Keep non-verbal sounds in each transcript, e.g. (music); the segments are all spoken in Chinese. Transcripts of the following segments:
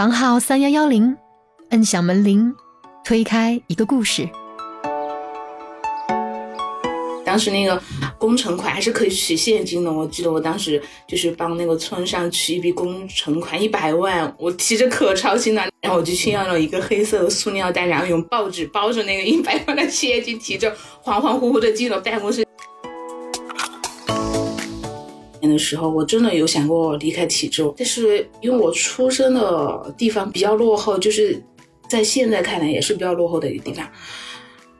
房号三幺幺零，摁响门铃，推开一个故事。当时那个工程款还是可以取现金的，我记得我当时就是帮那个村上取一笔工程款一百万，我提着可操心了，然后我就去要了一个黑色的塑料袋，然后用报纸包着那个一百万的现金，提着恍恍惚惚的进了办公室。的时候，我真的有想过离开体制，但是因为我出生的地方比较落后，就是在现在看来也是比较落后的一个地方。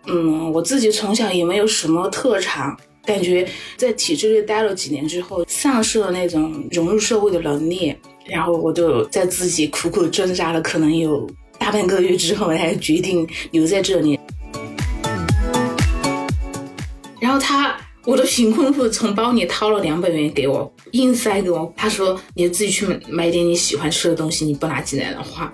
嗯，我自己从小也没有什么特长，感觉在体制内待了几年之后，丧失了那种融入社会的能力。然后我就在自己苦苦挣扎了可能有大半个月之后，才决定留在这里。然后他，我的贫困户从包里掏了两百元给我，硬塞给我。他说：“你自己去买点你喜欢吃的东西，你不拿进来的话。”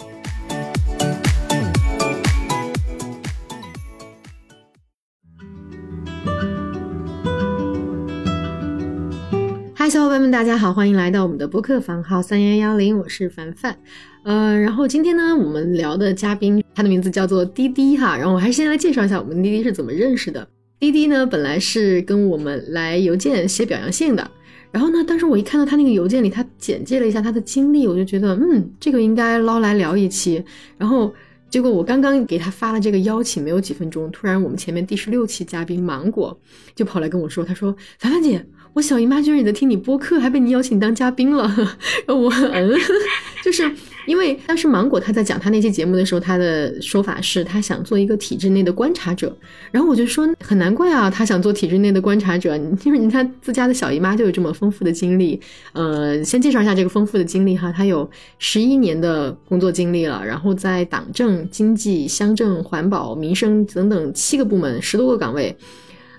嗨，小伙伴们，大家好，欢迎来到我们的播客房号三幺幺零，我是凡凡。呃，然后今天呢，我们聊的嘉宾，他的名字叫做滴滴哈。然后我还是先来介绍一下我们滴滴是怎么认识的。滴滴呢，本来是跟我们来邮件写表扬信的。然后呢，当时我一看到他那个邮件里，他简介了一下他的经历，我就觉得，嗯，这个应该捞来聊一期。然后结果我刚刚给他发了这个邀请，没有几分钟，突然我们前面第十六期嘉宾芒果就跑来跟我说，他说：“凡凡姐。”我小姨妈居然也在听你播客，还被你邀请当嘉宾了。(laughs) 我嗯，(laughs) 就是因为当时芒果他在讲他那期节目的时候，他的说法是他想做一个体制内的观察者。然后我就说很难怪啊，他想做体制内的观察者，因 (laughs) 为你看自家的小姨妈就有这么丰富的经历。呃，先介绍一下这个丰富的经历哈，他有十一年的工作经历了，然后在党政、经济、乡镇、环保、民生等等七个部门，十多个岗位。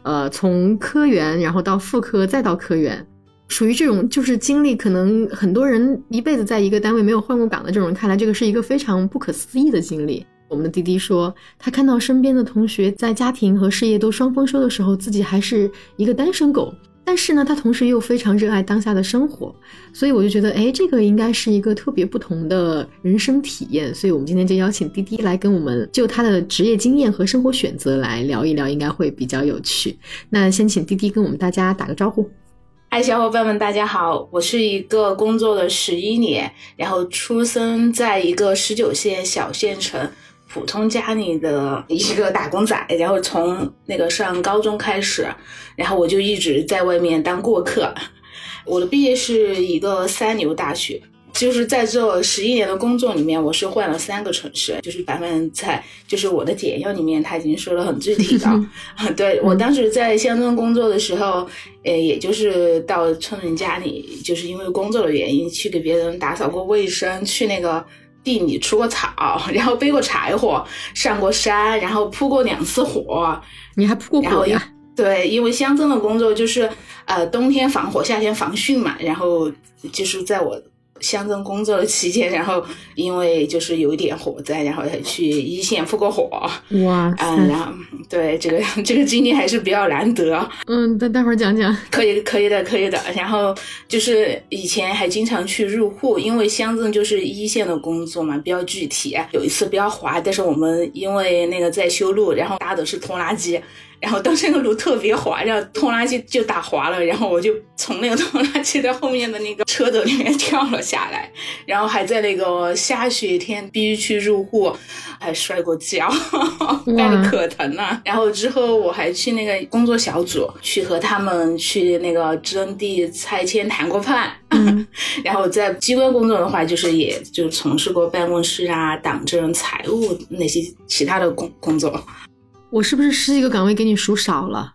呃，从科员，然后到副科，再到科员，属于这种就是经历，可能很多人一辈子在一个单位没有换过岗的这种人看来，这个是一个非常不可思议的经历。我们的滴滴说，他看到身边的同学在家庭和事业都双丰收的时候，自己还是一个单身狗。但是呢，他同时又非常热爱当下的生活，所以我就觉得，哎，这个应该是一个特别不同的人生体验。所以我们今天就邀请滴滴来跟我们就他的职业经验和生活选择来聊一聊，应该会比较有趣。那先请滴滴跟我们大家打个招呼。嗨，小伙伴们，大家好，我是一个工作了十一年，然后出生在一个十九线小县城。普通家里的一个打工仔，然后从那个上高中开始，然后我就一直在外面当过客。我的毕业是一个三流大学，就是在这十一年的工作里面，我是换了三个城市。就是百分在就是我的简要里面，他已经说的很具体的。(laughs) 对我当时在乡村工作的时候，呃，也就是到村民家里，就是因为工作的原因，去给别人打扫过卫生，去那个。地里除过草，然后背过柴火，上过山，然后扑过两次火。你还扑过火呀？对，因为乡镇的工作就是，呃，冬天防火，夏天防汛嘛。然后就是在我。乡镇工作的期间，(laughs) 然后因为就是有一点火灾，然后才去一线扑过火。哇，嗯，然后对这个这个经历还是比较难得。嗯，待待会儿讲讲。可以，可以的，可以的。然后就是以前还经常去入户，因为乡镇就是一线的工作嘛，比较具体。有一次比较滑，但是我们因为那个在修路，然后搭的是拖拉机。然后当时那个路特别滑，然后拖拉机就打滑了，然后我就从那个拖拉机的后面的那个车斗里面跳了下来，然后还在那个下雪天必须去入户，还摔过跤，(laughs) 摔的可疼了。然后之后我还去那个工作小组，去和他们去那个征地拆迁谈过判。(laughs) 然后在机关工作的话，就是也就从事过办公室啊、党政、财务那些其他的工工作。我是不是十几个岗位给你数少了？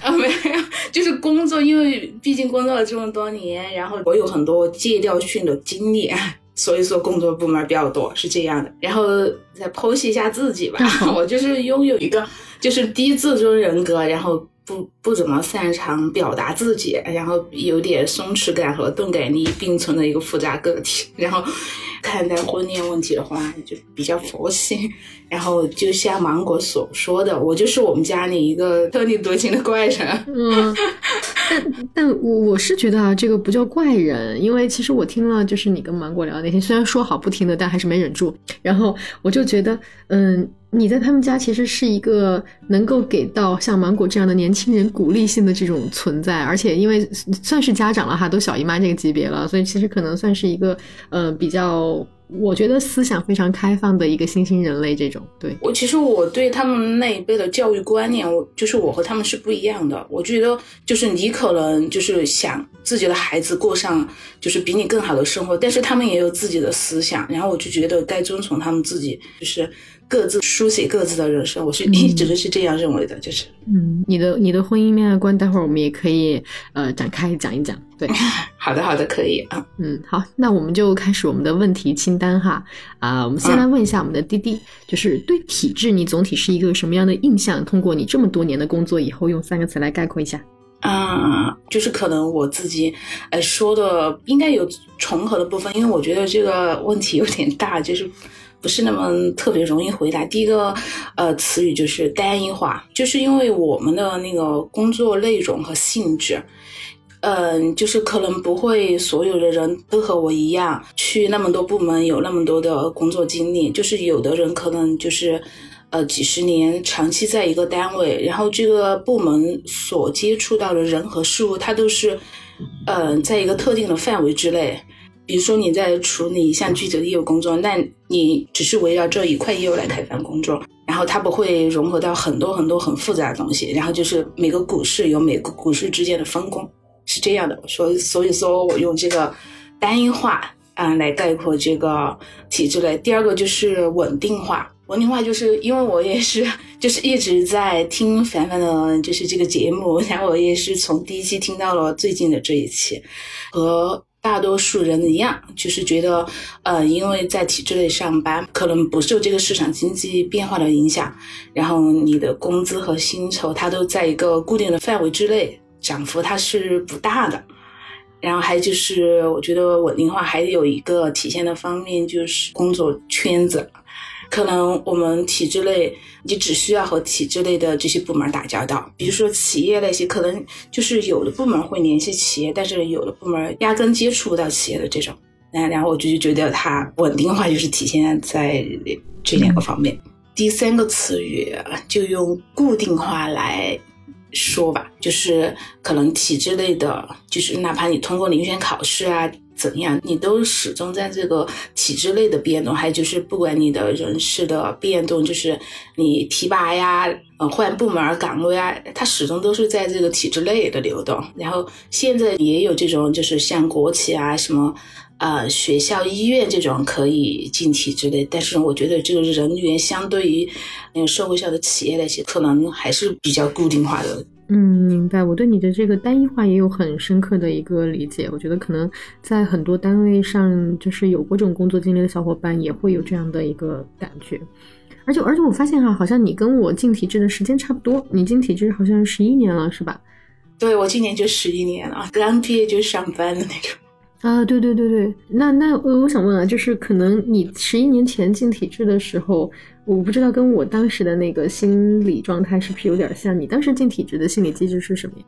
啊，没有，就是工作，因为毕竟工作了这么多年，然后我有很多借调训的经历，(laughs) 所以说工作部门比较多，是这样的。然后再剖析一下自己吧，(laughs) 我就是拥有一个就是低自尊人格，然后。不不怎么擅长表达自己，然后有点松弛感和钝感力并存的一个复杂个体。(laughs) 然后看待婚恋问题的话，就比较佛系。然后就像芒果所说的，我就是我们家里一个特立独行的怪人。嗯，但但我我是觉得啊，这个不叫怪人，因为其实我听了就是你跟芒果聊的那天，虽然说好不听的，但还是没忍住。然后我就觉得，嗯，你在他们家其实是一个能够给到像芒果这样的年轻人鼓励性的这种存在，而且因为算是家长了哈，都小姨妈这个级别了，所以其实可能算是一个呃比较。我觉得思想非常开放的一个新兴人类，这种对我其实我对他们那一辈的教育观念，我就是我和他们是不一样的。我觉得就是你可能就是想自己的孩子过上就是比你更好的生活，但是他们也有自己的思想，然后我就觉得该遵从他们自己，就是。各自书写各自的人生，我是一直都是这样认为的，就是。嗯，你的你的婚姻恋爱观，待会儿我们也可以呃展开讲一讲。对，(laughs) 好的好的，可以啊。嗯，好，那我们就开始我们的问题清单哈。啊，我们先来问一下我们的滴滴，就是对体制你总体是一个什么样的印象？通过你这么多年的工作以后，用三个词来概括一下。啊，就是可能我自己呃说的应该有重合的部分，因为我觉得这个问题有点大，就是。不是那么特别容易回答。第一个，呃，词语就是单一化，就是因为我们的那个工作内容和性质，嗯，就是可能不会所有的人都和我一样去那么多部门，有那么多的工作经历。就是有的人可能就是，呃，几十年长期在一个单位，然后这个部门所接触到的人和事物，它都是，嗯，在一个特定的范围之内。比如说你在处理一项具体的业务工作，那你只是围绕这一块业务来开展工作，然后它不会融合到很多很多很复杂的东西，然后就是每个股市有每个股市之间的分工，是这样的。所以所以说我用这个单一化啊来概括这个体制类。第二个就是稳定化，稳定化就是因为我也是 (laughs) 就是一直在听凡凡的就是这个节目，然后我也是从第一期听到了最近的这一期，和。大多数人一样，就是觉得，呃，因为在体制内上班，可能不受这个市场经济变化的影响，然后你的工资和薪酬它都在一个固定的范围之内，涨幅它是不大的。然后还就是，我觉得稳定化还有一个体现的方面就是工作圈子。可能我们体制内，你只需要和体制内的这些部门打交道，比如说企业那些，可能就是有的部门会联系企业，但是有的部门压根接触不到企业的这种。那然后我就觉得它稳定化就是体现在这两个方面。第三个词语就用固定化来说吧，就是可能体制内的，就是哪怕你通过遴选考试啊。怎样，你都始终在这个体制内的变动，还有就是不管你的人事的变动，就是你提拔呀，呃换部门岗位啊，它始终都是在这个体制内的流动。然后现在也有这种，就是像国企啊，什么呃学校、医院这种可以进体制内，但是我觉得这个人员相对于那个社会上的企业那些，可能还是比较固定化的。嗯，明白。我对你的这个单一化也有很深刻的一个理解。我觉得可能在很多单位上，就是有过这种工作经历的小伙伴也会有这样的一个感觉。而且，而且我发现哈，好像你跟我进体制的时间差不多。你进体制好像十一年了，是吧？对，我今年就十一年了，刚毕业就上班的那种。啊，对对对对。那那我我想问啊，就是可能你十一年前进体制的时候。我不知道跟我当时的那个心理状态是不是有点像？你当时进体制的心理机制是什么呀？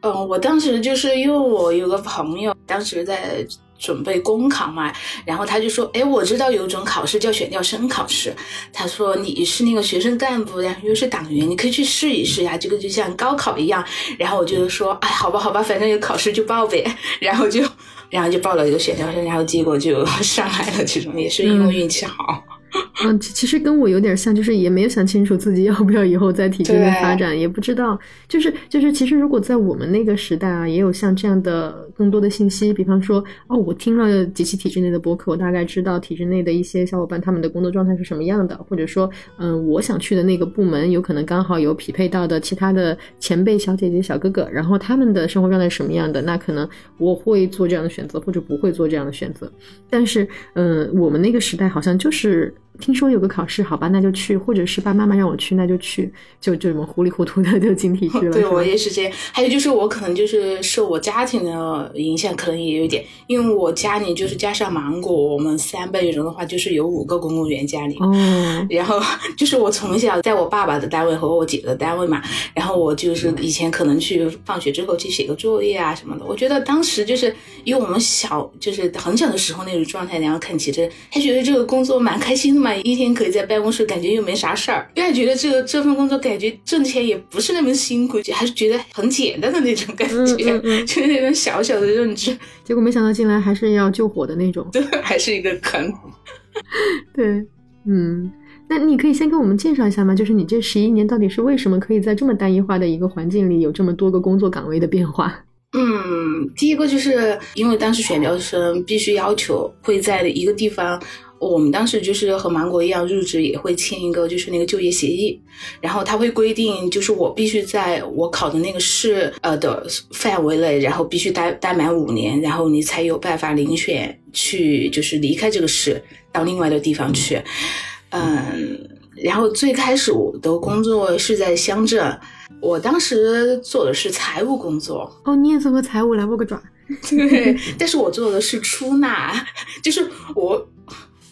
嗯，我当时就是因为我有个朋友，当时在准备公考嘛，然后他就说：“哎，我知道有一种考试叫选调生考试。”他说：“你是那个学生干部，然后又是党员，你可以去试一试呀，这个就像高考一样。”然后我就说：“哎，好吧，好吧，反正有考试就报呗。(laughs) ”然后就，然后就报了一个选调生，然后结果就上来了。这种也是因为运气好。嗯，(laughs) 其实跟我有点像，就是也没有想清楚自己要不要以后在体制内发展，也不知道，就是就是，其实如果在我们那个时代啊，也有像这样的更多的信息，比方说，哦，我听了几期体制内的博客，我大概知道体制内的一些小伙伴他们的工作状态是什么样的，或者说，嗯，我想去的那个部门，有可能刚好有匹配到的其他的前辈小姐姐、小哥哥，然后他们的生活状态是什么样的，那可能我会做这样的选择，或者不会做这样的选择。但是，嗯，我们那个时代好像就是。听说有个考试，好吧，那就去，或者是爸妈妈让我去，那就去，就就这么糊里糊涂的 (laughs) 就进体制了。对我也是这样。还有就是我可能就是受我家庭的影响，可能也有一点，因为我家里就是加上芒果，我们三辈人的话就是有五个公务员家里。嗯，(laughs) 然后就是我从小在我爸爸的单位和我姐的单位嘛，然后我就是以前可能去放学之后去写个作业啊什么的。我觉得当时就是因为我们小，就是很小的时候那种状态，然后看起这，还觉得这个工作蛮开心的嘛，一天可以在办公室，感觉又没啥事儿，因为觉得这个这份工作感觉挣钱也不是那么辛苦，还是觉得很简单的那种感觉，嗯嗯嗯 (laughs) 就是那种小小的认知，(laughs) 结果没想到进来还是要救火的那种。(laughs) 对，还是一个坑。对，嗯，那你可以先给我们介绍一下吗？就是你这十一年到底是为什么可以在这么单一化的一个环境里有这么多个工作岗位的变化？嗯，第一个就是因为当时选调生必须要求会在一个地方，我们当时就是和芒果一样入职也会签一个就是那个就业协议，然后他会规定就是我必须在我考的那个市呃的范围内，然后必须待待满五年，然后你才有办法遴选去就是离开这个市到另外的地方去，嗯，然后最开始我的工作是在乡镇。我当时做的是财务工作，哦，你也做过财务，来握个爪。(laughs) 对，但是我做的是出纳，(laughs) 就是我，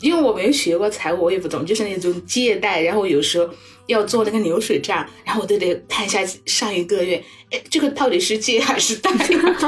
因为我没有学过财务，我也不懂，就是那种借贷，然后有时候要做那个流水账，然后我都得看一下上一个月，哎，这个到底是借还是贷的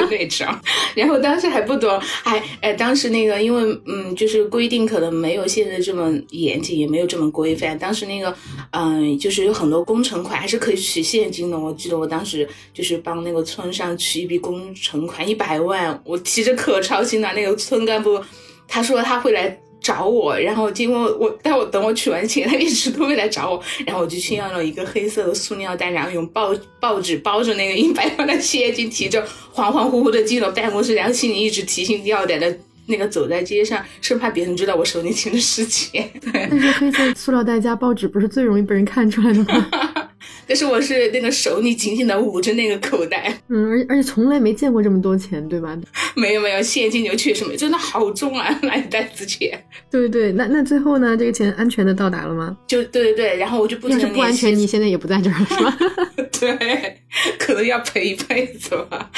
那种，然后当时还不懂，还哎，当时那个因为嗯，就是规定可能没有现在这么严谨，也没有这么规范，当时那个嗯，就是有很多工程款还是可以取现金的，我记得我当时就是帮那个村上取一笔工程款一百万，我提着可操心了，那个村干部他说他会来。找我，然后结果我，但我等我取完钱，他一直都没来找我，然后我就去要了一个黑色的塑料袋，然后用报报纸包着那个一百万的现金，提着恍恍惚惚的进了办公室，然后心里一直提心吊胆的，那个走在街上，生怕别人知道我手里提的是钱。(laughs) 对，(laughs) 但是黑色塑料袋加报纸不是最容易被人看出来的吗？但是我是那个手里紧紧的捂着那个口袋，嗯，而而且从来没见过这么多钱，对吧？(laughs) 没有没有现金流确实没，真的好重啊，(laughs) 那一袋子钱。对对，那那最后呢？这个钱安全的到达了吗？就对对对，然后我就不停的要是不安全，你现在也不在这儿了，是吧？(laughs) 对，可能要赔一辈子吧。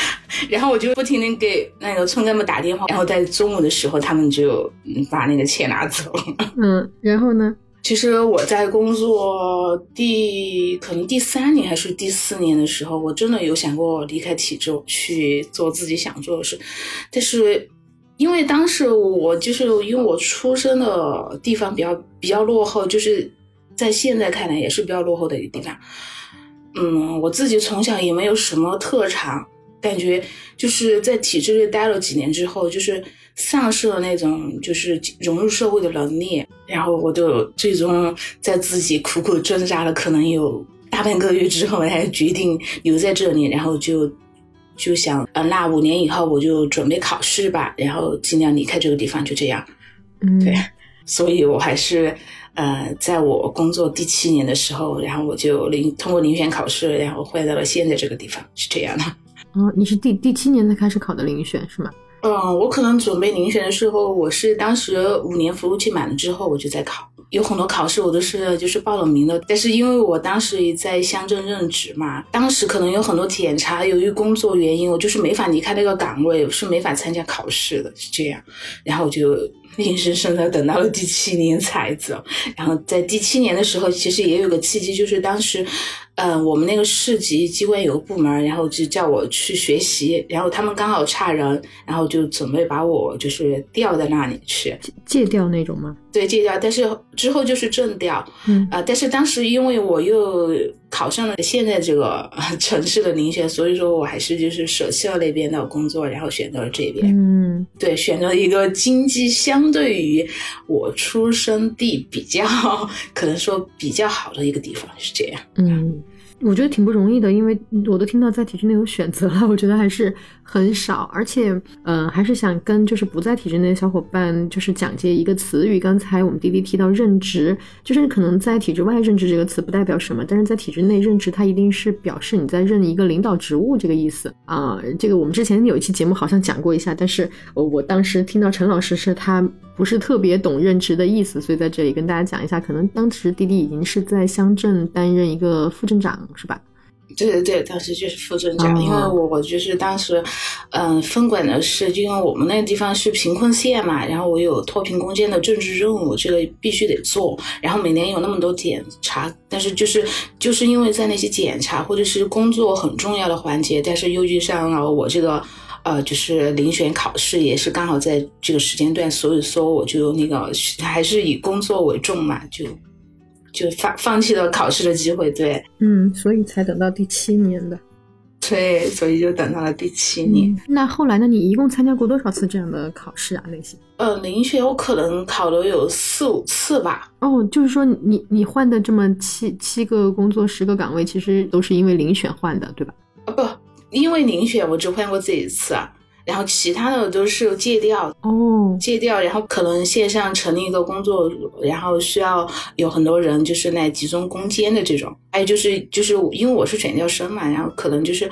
然后我就不停的给那个村干部打电话，然后在中午的时候，他们就嗯把那个钱拿走了。嗯，然后呢？其实我在工作第可能第三年还是第四年的时候，我真的有想过离开体制去做自己想做的事，但是因为当时我就是因为我出生的地方比较比较落后，就是在现在看来也是比较落后的一个地方。嗯，我自己从小也没有什么特长，感觉就是在体制内待了几年之后，就是。丧失了那种就是融入社会的能力，然后我就最终在自己苦苦挣扎了可能有大半个月之后，才决定留在这里，然后就就想，呃，那五年以后我就准备考试吧，然后尽量离开这个地方，就这样。嗯，对，所以我还是呃，在我工作第七年的时候，然后我就临通过遴选考试，然后换到了现在这个地方，是这样的。哦，你是第第七年才开始考的遴选是吗？嗯，我可能准备遴选的时候，我是当时五年服务期满了之后，我就在考。有很多考试我都是就是报了名的，但是因为我当时也在乡镇任职嘛，当时可能有很多检查，由于工作原因，我就是没法离开那个岗位，是没法参加考试的，是这样。然后我就硬生生的等到了第七年才走。然后在第七年的时候，其实也有个契机，就是当时。嗯，我们那个市级机关有个部门，然后就叫我去学习，然后他们刚好差人，然后就准备把我就是调到那里去借调那种吗？对，借调，但是之后就是正调，嗯啊，但是当时因为我又考上了现在这个 (laughs) 城市的遴选，所以说我还是就是舍弃了那边的工作，然后选择了这边，嗯，对，选择一个经济相相对于我出生地比较可能说比较好的一个地方，是这样，嗯。我觉得挺不容易的，因为我都听到在体制内有选择了，我觉得还是很少，而且，呃，还是想跟就是不在体制内的小伙伴就是讲解一个词语。刚才我们滴滴提到任职，就是可能在体制外任职这个词不代表什么，但是在体制内任职，它一定是表示你在任一个领导职务这个意思啊。这个我们之前有一期节目好像讲过一下，但是我我当时听到陈老师是他。不是特别懂任职的意思，所以在这里跟大家讲一下，可能当时滴滴已经是在乡镇担任一个副镇长，是吧？对对对，当时就是副镇长，哦因为我我就是当时，嗯、分管的是，因为我们那个地方是贫困县嘛，然后我有脱贫攻坚的政治任务，这个必须得做，然后每年有那么多检查，但是就是就是因为在那些检查或者是工作很重要的环节，但是又遇上了我这个。呃，就是遴选考试也是刚好在这个时间段，所以说我就那个还是以工作为重嘛，就就放放弃了考试的机会，对。嗯，所以才等到第七年的。对，所以就等到了第七年。那后来呢？你一共参加过多少次这样的考试啊？类型？呃，遴选我可能考了有四五次吧。哦，就是说你你换的这么七七个工作十个岗位，其实都是因为遴选换的，对吧？啊，不，因为遴选我只换过这一次啊，然后其他的都是借调，哦，借调，然后可能线上成立一个工作组，然后需要有很多人就是来集中攻坚的这种。还有就是就是因为我是选调生嘛，然后可能就是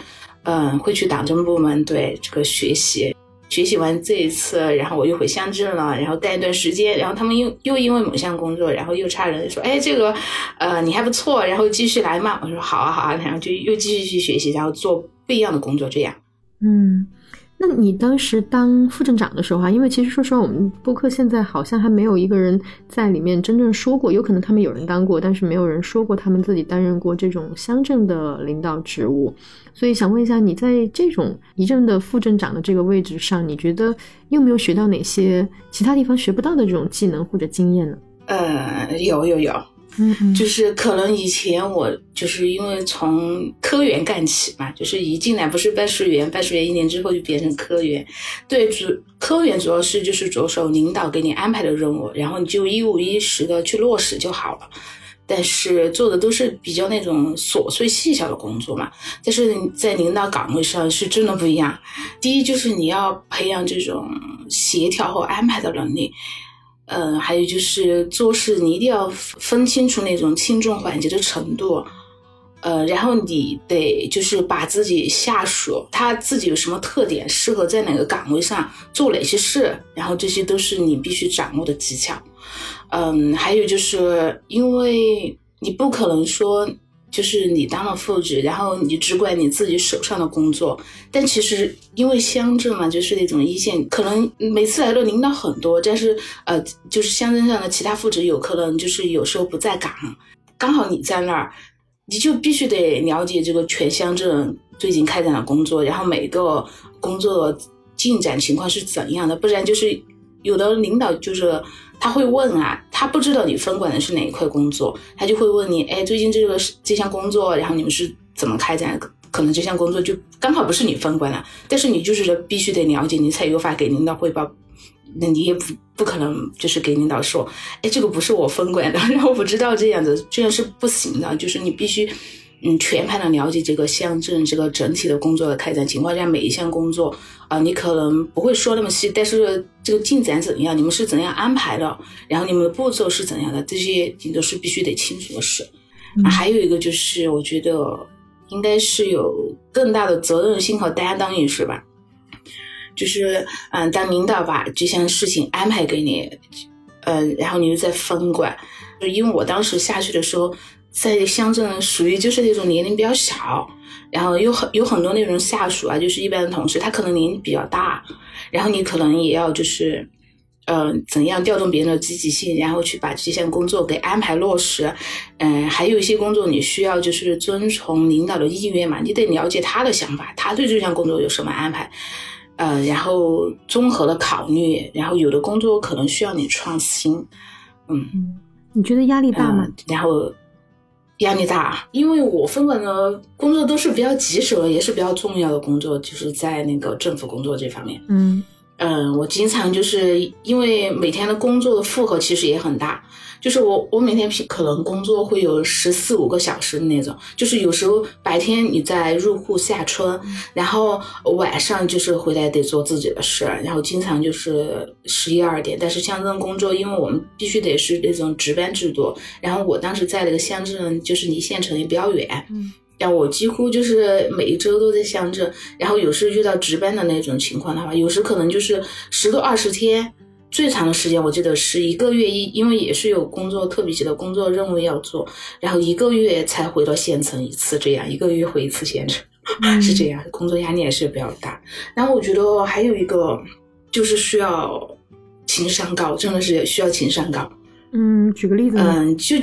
嗯、呃会去党政部门对这个学习。学习完这一次，然后我又回乡镇了，然后待一段时间，然后他们又又因为某项工作，然后又差人说，哎，这个，呃，你还不错，然后继续来嘛。我说好啊好啊，然后就又继续去学习，然后做不一样的工作，这样。嗯，那你当时当副镇长的时候啊，因为其实说实话，我们播客现在好像还没有一个人在里面真正说过，有可能他们有人当过，但是没有人说过他们自己担任过这种乡镇的领导职务。所以想问一下，你在这种一镇的副镇长的这个位置上，你觉得有没有学到哪些其他地方学不到的这种技能或者经验呢？呃，有有有，就是可能以前我就是因为从科员干起嘛，就是一进来不是办事员，办事员一年之后就变成科员。对，主科员主要是就是着手领导给你安排的任务，然后你就一五一十的去落实就好了。但是做的都是比较那种琐碎细小的工作嘛，但是在领导岗位上是真的不一样。第一就是你要培养这种协调和安排的能力，呃，还有就是做事你一定要分清楚那种轻重缓急的程度，呃，然后你得就是把自己下属他自己有什么特点，适合在哪个岗位上做哪些事，然后这些都是你必须掌握的技巧。嗯，还有就是因为你不可能说。就是你当了副职，然后你只管你自己手上的工作，但其实因为乡镇嘛，就是那种一线，可能每次来的领导很多，但是呃，就是乡镇上的其他副职有可能就是有时候不在岗，刚好你在那儿，你就必须得了解这个全乡镇最近开展的工作，然后每个工作进展情况是怎样的，不然就是有的领导就是。他会问啊，他不知道你分管的是哪一块工作，他就会问你，哎，最近这个这项工作，然后你们是怎么开展？可能这项工作就刚好不是你分管的，但是你就是必须得了解，你才有法给领导汇报。那你也不不可能就是给领导说，哎，这个不是我分管的，(laughs) 然后我不知道这样子，这样是不行的。就是你必须，嗯，全盘的了解这个乡镇这个整体的工作的开展情况，下每一项工作啊、呃，你可能不会说那么细，但是这个进展怎样，你们是怎样安排的，然后你们的步骤是怎样的，这些你都是必须得清楚的事。还有一个就是，我觉得应该是有更大的责任心和担当意识吧。就是，嗯，当领导把这项事情安排给你，嗯，然后你又在分管，就因为我当时下去的时候，在乡镇属于就是那种年龄比较小，然后有很有很多那种下属啊，就是一般的同事，他可能年龄比较大，然后你可能也要就是。呃，怎样调动别人的积极性，然后去把这项工作给安排落实？嗯、呃，还有一些工作你需要就是遵从领导的意愿嘛，你得了解他的想法，他对这项工作有什么安排？呃，然后综合的考虑，然后有的工作可能需要你创新，嗯，你觉得压力大吗？嗯、然后压力大，因为我分管的工作都是比较棘手，也是比较重要的工作，就是在那个政府工作这方面，嗯。嗯，我经常就是因为每天的工作的负荷其实也很大，就是我我每天可能工作会有十四五个小时的那种，就是有时候白天你在入户下村，嗯、然后晚上就是回来得做自己的事，然后经常就是十一二点。但是乡镇工作，因为我们必须得是那种值班制度，然后我当时在那个乡镇就是离县城也比较远，嗯。然后我几乎就是每一周都在乡镇，然后有时遇到值班的那种情况的话，有时可能就是十多二十天，最长的时间我记得是一个月一，因为也是有工作特别急的工作任务要做，然后一个月才回到县城一次，这样一个月回一次县城，是这样，工作压力也是比较大。然后我觉得还有一个就是需要情商高，真的是需要情商高。嗯，举个例子呢？嗯，就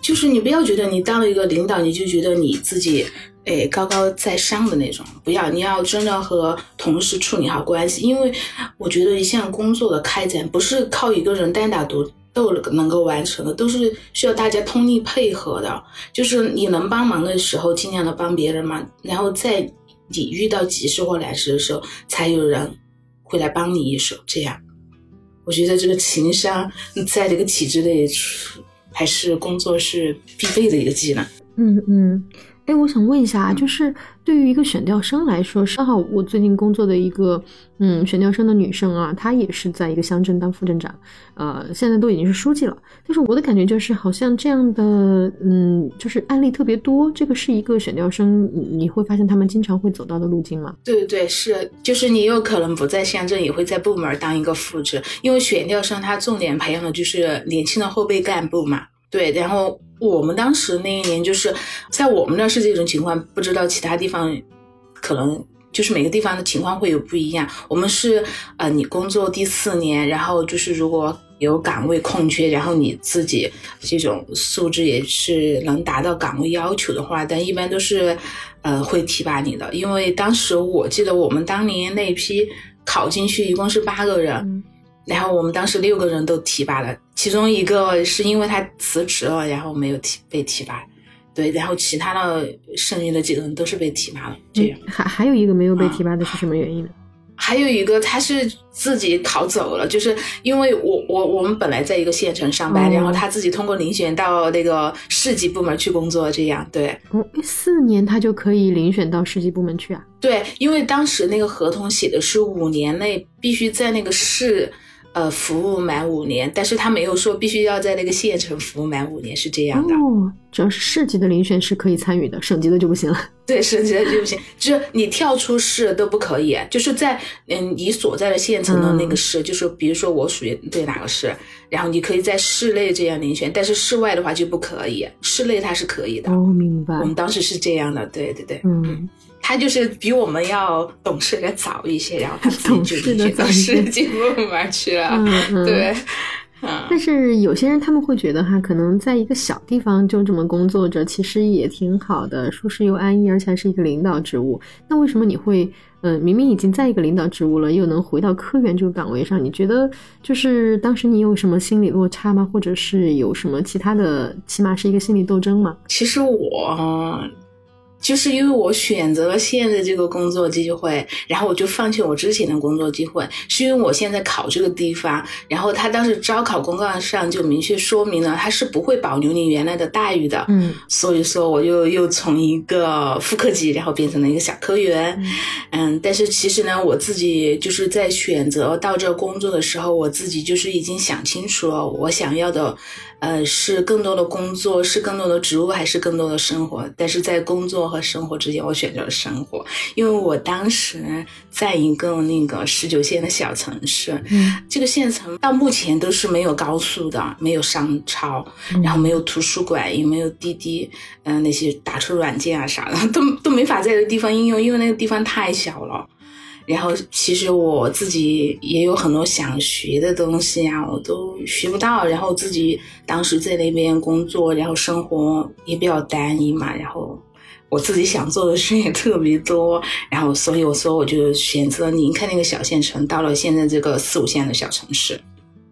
就是你不要觉得你当了一个领导，你就觉得你自己诶高高在上的那种，不要，你要真的和同事处理好关系，因为我觉得一项工作的开展不是靠一个人单打独斗能够完成的，都是需要大家通力配合的。就是你能帮忙的时候，尽量的帮别人嘛，然后在你遇到急事或难事的时候，才有人会来帮你一手，这样。我觉得这个情商在这个体制内还是工作是必备的一个技能。嗯嗯。哎，我想问一下，就是对于一个选调生来说，刚好我最近工作的一个嗯选调生的女生啊，她也是在一个乡镇当副镇长，呃，现在都已经是书记了。但是我的感觉就是，好像这样的嗯，就是案例特别多。这个是一个选调生，你会发现他们经常会走到的路径吗？对对对，是，就是你有可能不在乡镇，也会在部门当一个副职，因为选调生他重点培养的就是年轻的后备干部嘛。对，然后我们当时那一年就是在我们那是这种情况，不知道其他地方可能就是每个地方的情况会有不一样。我们是呃，你工作第四年，然后就是如果有岗位空缺，然后你自己这种素质也是能达到岗位要求的话，但一般都是呃会提拔你的。因为当时我记得我们当年那批考进去一共是八个人。然后我们当时六个人都提拔了，其中一个是因为他辞职了，然后没有提被提拔，对，然后其他的剩余的几个人都是被提拔了。这样，还还有一个没有被提拔的是什么原因呢？还有一个他是自己逃走了，就是因为我我我们本来在一个县城上班，然后他自己通过遴选到那个市级部门去工作，这样对。哦，四年他就可以遴选到市级部门去啊？对，因为当时那个合同写的是五年内必须在那个市。呃，服务满五年，但是他没有说必须要在那个县城服务满五年，是这样的。哦，只要是市级的遴选是可以参与的，省级的就不行了。对，省级的就不行，就是你跳出市都不可以。就是在嗯你所在的县城的那个市，就是比如说我属于对哪个市，然后你可以在市内这样遴选，但是市外的话就不可以。市内它是可以的。哦，明白。我们当时是这样的，对对对，嗯。他就是比我们要懂事的早一些，然后他自己 (laughs) 就去到市级部门去了。对，但是有些人他们会觉得哈，可能在一个小地方就这么工作着，其实也挺好的，舒适又安逸，而且还是一个领导职务。那为什么你会，嗯，明明已经在一个领导职务了，又能回到科员这个岗位上？你觉得就是当时你有什么心理落差吗？或者是有什么其他的，起码是一个心理斗争吗？其实我。就是因为我选择了现在这个工作机会，然后我就放弃我之前的工作机会，是因为我现在考这个地方，然后他当时招考公告上就明确说明了他是不会保留你原来的待遇的，嗯，所以说我又又从一个副科级，然后变成了一个小科员，嗯，但是其实呢，我自己就是在选择到这工作的时候，我自己就是已经想清楚了，我想要的。呃，是更多的工作，是更多的职务，还是更多的生活？但是在工作和生活之间，我选择了生活，因为我当时在一个那个十九线的小城市，嗯，这个县城到目前都是没有高速的，没有商超，然后没有图书馆，也没有滴滴，嗯，那些打车软件啊啥的，都都没法在这个地方应用，因为那个地方太小了。然后其实我自己也有很多想学的东西啊，我都学不到。然后自己当时在那边工作，然后生活也比较单一嘛。然后我自己想做的事也特别多。然后所以我说我就选择离开那个小县城，到了现在这个四五线的小城市。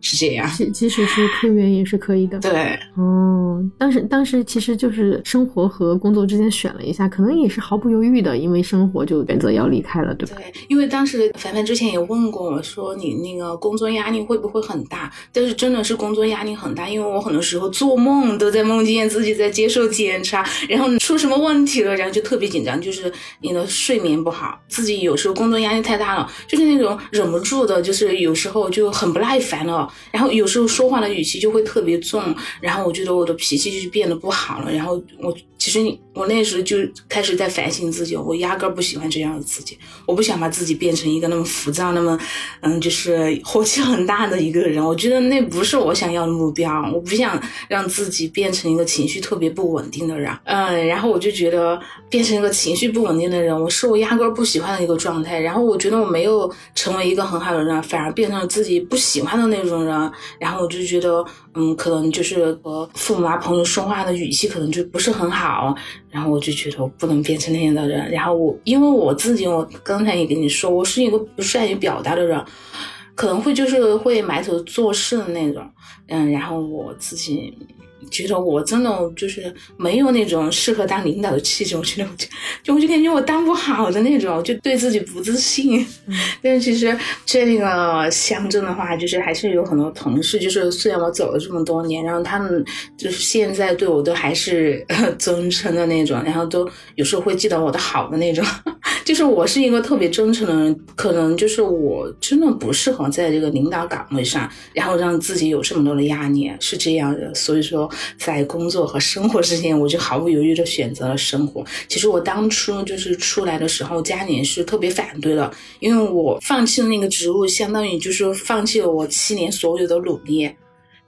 是这样，即即使是科员也是可以的。对，哦，当时当时其实就是生活和工作之间选了一下，可能也是毫不犹豫的，因为生活就选择要离开了，对吧？对，因为当时凡凡之前也问过我说，你那个工作压力会不会很大？但是真的是工作压力很大，因为我很多时候做梦都在梦见自己在接受检查，然后出什么问题了，然后就特别紧张，就是你的睡眠不好，自己有时候工作压力太大了，就是那种忍不住的，就是有时候就很不耐烦了。然后有时候说话的语气就会特别重，然后我觉得我的脾气就变得不好了。然后我其实我那时候就开始在反省自己，我压根儿不喜欢这样的自己，我不想把自己变成一个那么浮躁、那么嗯，就是火气很大的一个人。我觉得那不是我想要的目标，我不想让自己变成一个情绪特别不稳定的人。嗯，然后我就觉得变成一个情绪不稳定的人，我是我压根儿不喜欢的一个状态。然后我觉得我没有成为一个很好的人，反而变成了自己不喜欢的那种人。然后我就觉得，嗯，可能就是和父母啊、朋友说话的语气可能就不是很好。然后我就觉得我不能变成那样的人。然后我因为我自己，我刚才也跟你说，我是一个不善于表达的人，可能会就是会埋头做事的那种。嗯，然后我自己。觉得我真的就是没有那种适合当领导的气质，我觉得我就就我就感觉我当不好的那种，就对自己不自信。(laughs) 但是其实这个乡镇的话，就是还是有很多同事，就是虽然我走了这么多年，然后他们就是现在对我都还是 (laughs) 尊称的那种，然后都有时候会记得我的好的那种。就是我是一个特别真诚的人，可能就是我真的不适合在这个领导岗位上，然后让自己有这么多的压力，是这样的。所以说。在工作和生活之间，我就毫不犹豫的选择了生活。其实我当初就是出来的时候，家里是特别反对的，因为我放弃了那个职务，相当于就是放弃了我七年所有的努力。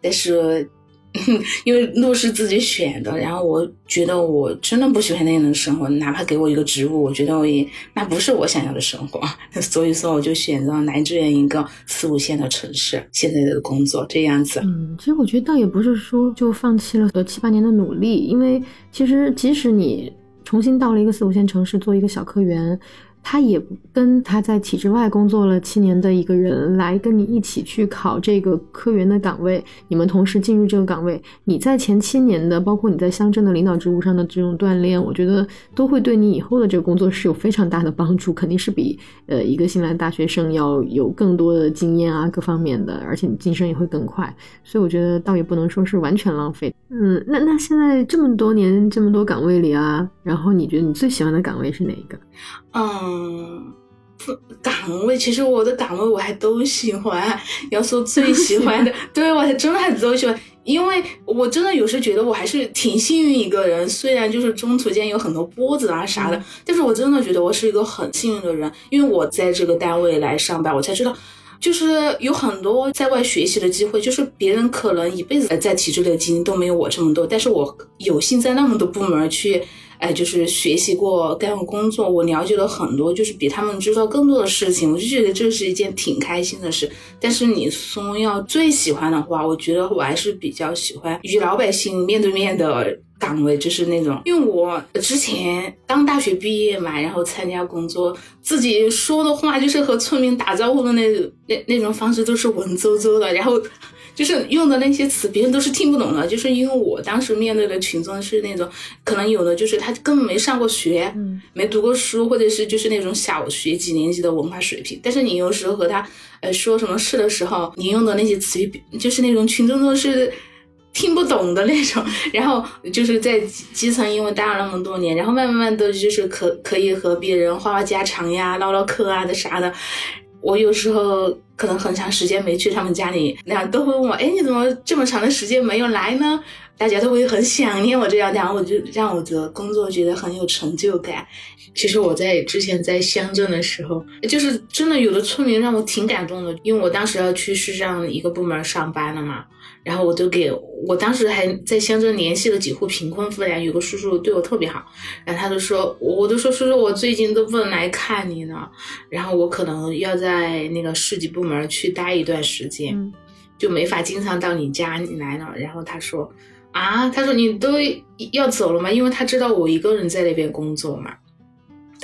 但是。(laughs) 因为路是自己选的，然后我觉得我真的不喜欢那样的生活，哪怕给我一个职务，我觉得我也那不是我想要的生活，(laughs) 所以说我就选择来这样一个四五线的城市，现在的工作这样子。嗯，其实我觉得倒也不是说就放弃了七八年的努力，因为其实即使你重新到了一个四五线城市做一个小科员。他也跟他在体制外工作了七年的一个人来跟你一起去考这个科员的岗位，你们同时进入这个岗位，你在前七年的，包括你在乡镇的领导职务上的这种锻炼，我觉得都会对你以后的这个工作是有非常大的帮助，肯定是比呃一个新来的大学生要有更多的经验啊各方面的，而且你晋升也会更快，所以我觉得倒也不能说是完全浪费。嗯，那那现在这么多年这么多岗位里啊，然后你觉得你最喜欢的岗位是哪一个？嗯，岗位其实我的岗位我还都喜欢。要说最喜欢的，(laughs) 对我还真的还都喜欢，因为我真的有时觉得我还是挺幸运一个人。虽然就是中途间有很多波折啊啥的，但是我真的觉得我是一个很幸运的人，因为我在这个单位来上班，我才知道，就是有很多在外学习的机会，就是别人可能一辈子在体制内的经历都没有我这么多，但是我有幸在那么多部门去。哎，就是学习过，干过工作，我了解了很多，就是比他们知道更多的事情，我就觉得这是一件挺开心的事。但是你说要最喜欢的话，我觉得我还是比较喜欢与老百姓面对面的岗位，就是那种，因为我之前刚大学毕业嘛，然后参加工作，自己说的话就是和村民打招呼的那那那种方式都是文绉绉的，然后。就是用的那些词，别人都是听不懂的。就是因为我当时面对的群众是那种，可能有的就是他根本没上过学，没读过书，或者是就是那种小学几年级的文化水平。但是你有时候和他呃说什么事的时候，你用的那些词语，就是那种群众都是听不懂的那种。(laughs) 然后就是在基层，因为待了那么多年，然后慢慢慢的就是可可以和别人话话家常呀、唠唠嗑啊的啥的。我有时候可能很长时间没去他们家里，然后都会问我，哎，你怎么这么长的时间没有来呢？大家都会很想念我这样，然后我就让我的工作觉得很有成就感。其实我在之前在乡镇的时候，就是真的有的村民让我挺感动的，因为我当时要去市上一个部门上班了嘛。然后我就给我当时还在乡镇联系了几户贫困妇联，有个叔叔对我特别好，然后他就说，我都说叔叔，我最近都不能来看你呢，然后我可能要在那个市级部门去待一段时间，就没法经常到你家里来了。然后他说，啊，他说你都要走了吗？因为他知道我一个人在那边工作嘛。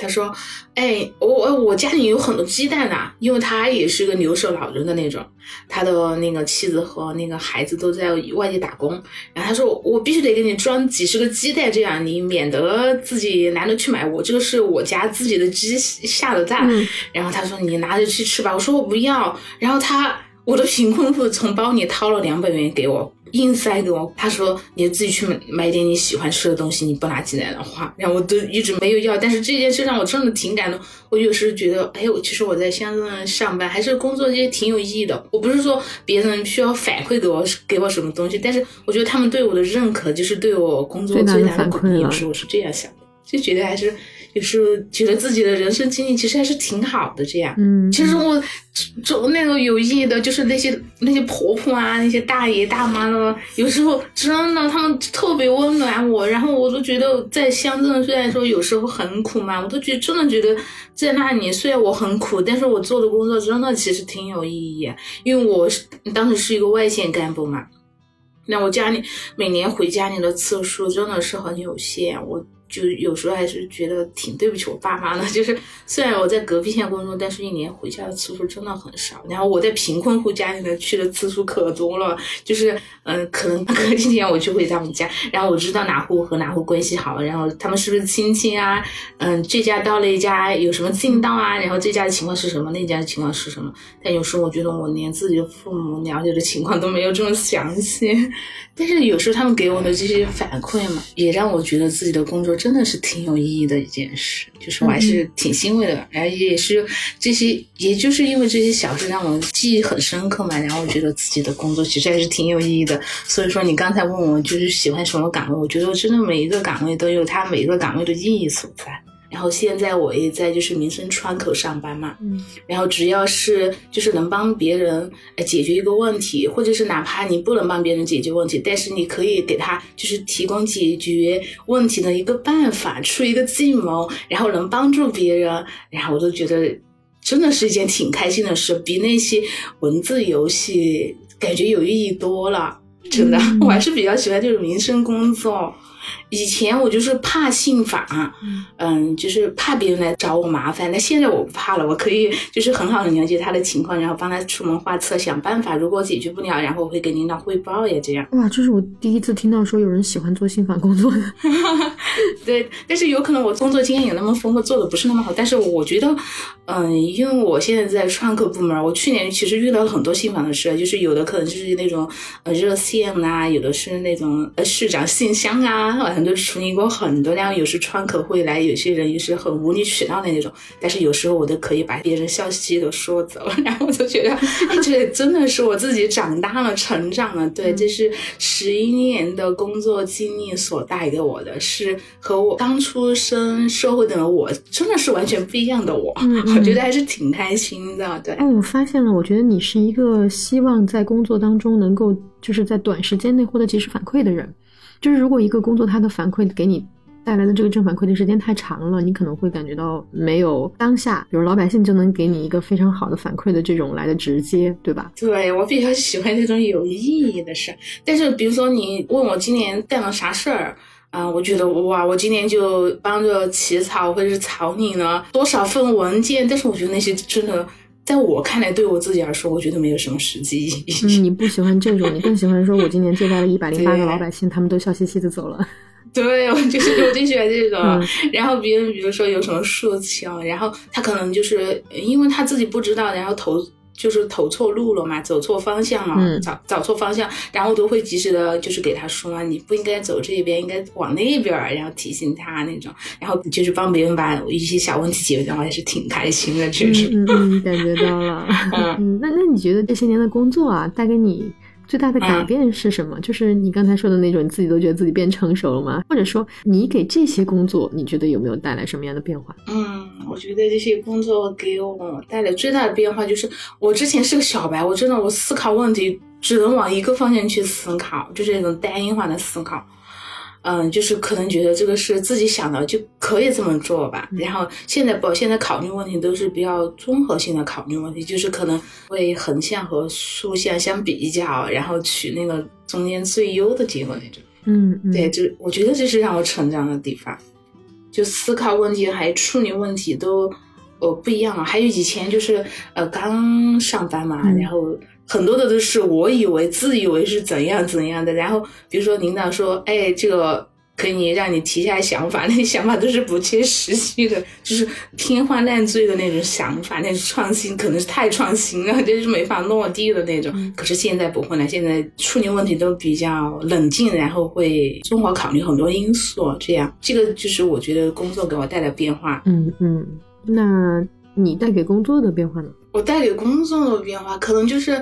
他说：“哎，我我我家里有很多鸡蛋呢，因为他也是个留守老人的那种，他的那个妻子和那个孩子都在外地打工。然后他说，我必须得给你装几十个鸡蛋，这样你免得自己难得去买。我这个是我家自己的鸡下的蛋。然后他说，你拿着去吃吧。我说我不要。然后他。”我的贫困户从包里掏了两百元给我，硬塞给我。他说：“你自己去买买点你喜欢吃的东西，你不拿进来的话。”然后我都一直没有要。但是这件事让我真的挺感动。我有时觉得，哎，我其实我在乡镇上班还是工作这些挺有意义的。我不是说别人需要反馈给我给我什么东西，但是我觉得他们对我的认可就是对我工作最大的鼓励。有时我是这样想的，就觉得还是。有时候觉得自己的人生经历其实还是挺好的，这样。嗯，其实我做那个有意义的，就是那些那些婆婆啊，那些大爷大妈的，有时候真的他们特别温暖我。然后我都觉得在乡镇，虽然说有时候很苦嘛，我都觉真的觉得在那里，虽然我很苦，但是我做的工作真的其实挺有意义。因为我是当时是一个外县干部嘛，那我家里每年回家里的次数真的是很有限，我。就有时候还是觉得挺对不起我爸妈的，就是虽然我在隔壁县工作，但是一年回家的次数真的很少。然后我在贫困户家里面去的次数可多了，就是嗯，可能隔几天我就回他们家，然后我知道哪户和哪户关系好，然后他们是不是亲戚啊？嗯，这家到那家有什么近道啊？然后这家的情况是什么？那家的情况是什么？但有时候我觉得我连自己的父母了解的情况都没有这么详细。(laughs) 但是有时候他们给我的这些反馈嘛，也让我觉得自己的工作真的是挺有意义的一件事，就是我还是挺欣慰的。然后也是这些，也就是因为这些小事让我记忆很深刻嘛，然后我觉得自己的工作其实还是挺有意义的。所以说你刚才问我就是喜欢什么岗位，我觉得真的每一个岗位都有它每一个岗位的意义所在。然后现在我也在就是民生窗口上班嘛，嗯，然后只要是就是能帮别人解决一个问题，或者是哪怕你不能帮别人解决问题，但是你可以给他就是提供解决问题的一个办法，出一个计谋，然后能帮助别人，然后我都觉得真的是一件挺开心的事，比那些文字游戏感觉有意义多了，真的，(laughs) 我还是比较喜欢这种民生工作。以前我就是怕信访，嗯，就是怕别人来找我麻烦。那现在我不怕了，我可以就是很好的了解他的情况，然后帮他出谋划策，想办法。如果解决不了，然后我会给领导汇报呀，这样。哇，这是我第一次听到说有人喜欢做信访工作的。(laughs) 对，但是有可能我工作经验有那么丰富，做的不是那么好。但是我觉得，嗯，因为我现在在创客部门，我去年其实遇到了很多信访的事，就是有的可能就是那种呃热线呐，有的是那种呃市长信箱啊。很多处理过很多，然后有时窗口会来，有些人也是很无理取闹的那种，但是有时候我都可以把别人笑嘻嘻的说走，(laughs) 然后我就觉得，这真的是我自己长大了、成长了。对，这是十一年的工作经历所带给我的，是和我刚出生社会的我真的是完全不一样的我。我觉得还是挺开心的。对，哎，我发现了，我觉得你是一个希望在工作当中能够就是在短时间内获得及时反馈的人。就是如果一个工作它的反馈给你带来的这个正反馈的时间太长了，你可能会感觉到没有当下，比如老百姓就能给你一个非常好的反馈的这种来的直接，对吧？对我比较喜欢这种有意义的事儿。但是比如说你问我今年干了啥事儿啊，我觉得哇，我今年就帮着起草或者是草拟了多少份文件，但是我觉得那些真的。在我看来，对我自己来说，我觉得没有什么实际意义。嗯，你不喜欢这种，你更喜欢说，我今年接待了一百零八个老百姓，他们都笑嘻嘻的走了。(laughs) 对，我就是我就喜欢这种。(laughs) 然后别人比如说有什么事情，然后他可能就是因为他自己不知道，然后投。就是投错路了嘛，走错方向了，找找错方向，然后都会及时的，就是给他说，你不应该走这边，应该往那边，然后提醒他那种，然后就是帮别人把一些小问题解决掉，还是挺开心的，确实。嗯嗯，感觉到了。(laughs) 嗯，那那你觉得这些年的工作啊，带给你？最大的改变是什么？就是你刚才说的那种，你自己都觉得自己变成熟了吗？或者说，你给这些工作，你觉得有没有带来什么样的变化？嗯，我觉得这些工作给我带来最大的变化就是，我之前是个小白，我真的我思考问题只能往一个方向去思考，就是那种单一化的思考。嗯，就是可能觉得这个是自己想的就可以这么做吧。然后现在不，现在考虑问题都是比较综合性的考虑问题，就是可能会横向和竖向相比较，然后取那个中间最优的结果那种。嗯，对，就我觉得这是让我成长的地方，就思考问题还处理问题都呃不一样了。还有以前就是呃刚上班嘛，然后。很多的都是我以为自以为是怎样怎样的，然后比如说领导说，哎，这个可以让你提一下想法，那些想法都是不切实际的，就是天花乱坠的那种想法，那种创新可能是太创新了，就是没法落地的那种。可是现在不会了，现在处理问题都比较冷静，然后会综合考虑很多因素，这样这个就是我觉得工作给我带来变化。嗯嗯，那你带给工作的变化呢？我带给工作的变化，可能就是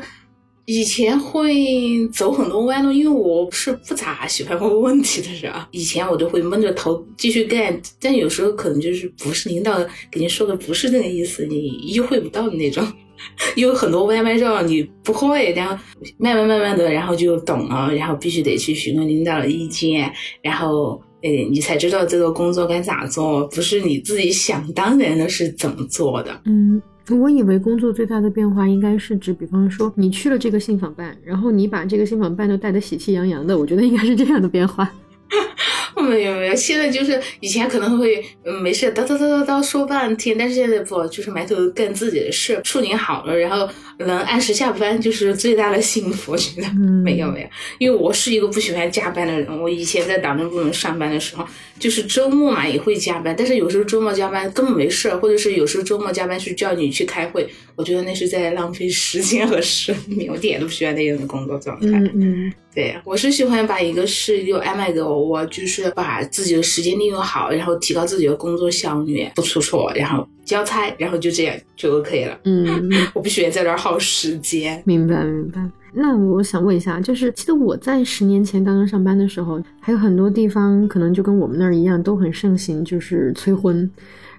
以前会走很多弯路，因为我是不咋喜欢问问题的人啊。以前我都会闷着头继续干，但有时候可能就是不是领导给你说的不是这个意思，你意会不到的那种。(laughs) 有很多歪歪绕你不会，然后慢慢慢慢的，然后就懂了，然后必须得去询问领导的意见，然后诶，你才知道这个工作该咋做，不是你自己想当然的是怎么做的。嗯。我以为工作最大的变化应该是指，比方说你去了这个信访办，然后你把这个信访办都带得喜气洋洋的，我觉得应该是这样的变化。(laughs) 没有没有，现在就是以前可能会没事叨叨叨叨叨说半天，但是现在不，就是埋头干自己的事，处理好了，然后能按时下班就是最大的幸福。我觉得 (laughs) 没有没有，因为我是一个不喜欢加班的人。我以前在党政部门上班的时候，就是周末嘛也会加班，但是有时候周末加班根本没事，或者是有时候周末加班是叫你去开会，我觉得那是在浪费时间和生命，我一点都不喜欢那样的工作状态。嗯嗯。对，我是喜欢把一个事又安排给我，我就是把自己的时间利用好，然后提高自己的工作效率，不出错，然后交差，然后就这样就 OK 了。嗯，(laughs) 我不喜欢在这儿耗时间。明白，明白。那我想问一下，就是记得我在十年前刚刚上班的时候，还有很多地方可能就跟我们那儿一样，都很盛行，就是催婚。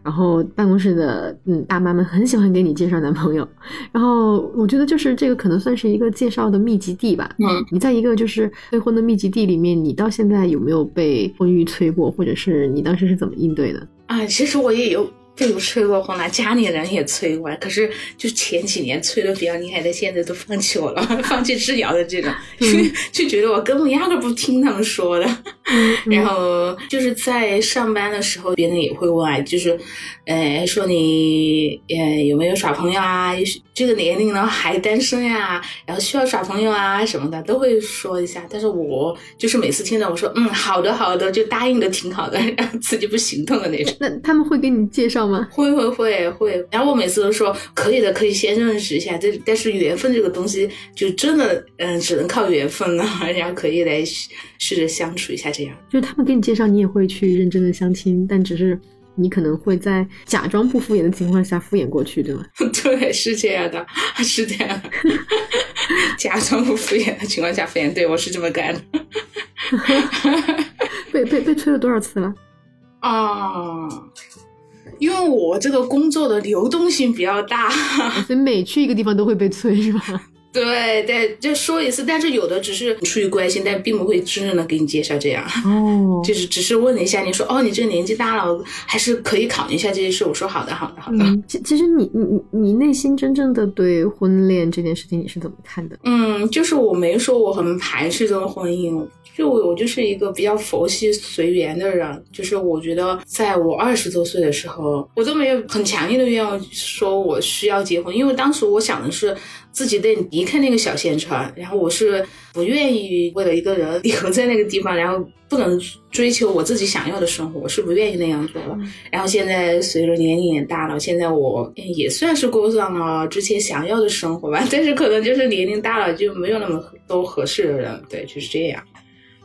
然后办公室的嗯大妈们很喜欢给你介绍男朋友，然后我觉得就是这个可能算是一个介绍的密集地吧。嗯，你在一个就是催婚的密集地里面，你到现在有没有被婚育催过，或者是你当时是怎么应对的？啊，其实我也有。被我催过婚了，家里人也催过，可是就前几年催的比较厉害的，现在都放弃我了，(laughs) 放弃治疗的这种，因为就觉得我根本压根不听他们说的。(laughs) 然后就是在上班的时候，别人也会问，就是，呃，说你呃有没有耍朋友啊？这个年龄了还单身呀？然后需要耍朋友啊什么的，都会说一下。但是我就是每次听到我说嗯好的好的，就答应的挺好的，然后自己不行动的那种。那他们会给你介绍？会会会会，然后我每次都说可以的，可以先认识一下。这但是缘分这个东西，就真的嗯，只能靠缘分了。(laughs) 然后可以来试着相处一下，这样。就是他们给你介绍，你也会去认真的相亲，但只是你可能会在假装不敷衍的情况下敷衍过去，对吗？(laughs) 对，是这样的，是这样。(laughs) 假装不敷衍的情况下敷衍，对我是这么干的。被被被催了多少次了？啊。因为我这个工作的流动性比较大，(laughs) 所以每去一个地方都会被催，是吧？对对，就说一次，但是有的只是出于关心，但并不会真正的给你介绍这样。哦，(laughs) 就是只是问了一下，你说哦，你这个年纪大了，还是可以考虑一下这些事。我说好的，好的，好的。其其实你你你内心真正的对婚恋这件事情你是怎么看的？嗯，就是我没说我很排斥这种婚姻。就我，我就是一个比较佛系随缘的人。就是我觉得，在我二十多岁的时候，我都没有很强烈的愿望说我需要结婚，因为当时我想的是自己得离开那个小县城，然后我是不愿意为了一个人 (laughs) 留在那个地方，然后不能追求我自己想要的生活，我是不愿意那样做的。然后现在随着年龄也大了，现在我也算是过上了之前想要的生活吧，但是可能就是年龄大了就没有那么多合适的人，对，就是这样。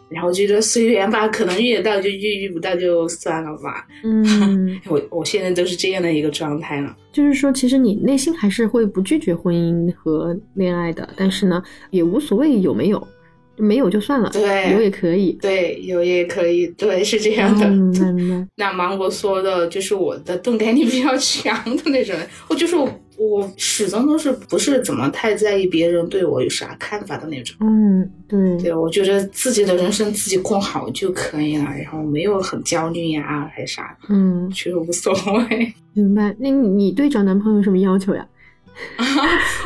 然后觉得随缘吧，可能遇得到就遇，遇不到就算了吧。嗯，(laughs) 我我现在都是这样的一个状态了。就是说，其实你内心还是会不拒绝婚姻和恋爱的，但是呢，也无所谓有没有，没有就算了。对，有也可以。对，有也可以。对，是这样的。嗯，(laughs) 那芒果说的就是我的钝感力比较 (laughs) 强的那种，我就是我。我始终都是不是怎么太在意别人对我有啥看法的那种。嗯，对，对，我觉得自己的人生自己过好就可以了，然后没有很焦虑呀，还是啥。嗯，其实无所谓。(laughs) 明白。那你对找男朋友有什么要求呀？(laughs) 啊，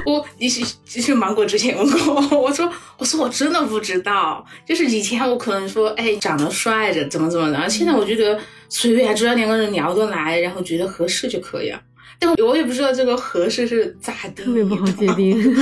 我你其实芒果之前问过 (laughs) 我说我说我真的不知道，就是以前我可能说哎长得帅着怎么怎么的，现在我觉得随便只要两个人聊得来，然后觉得合适就可以了。但我也不知道这个合适是咋的，特别不好界定。(laughs)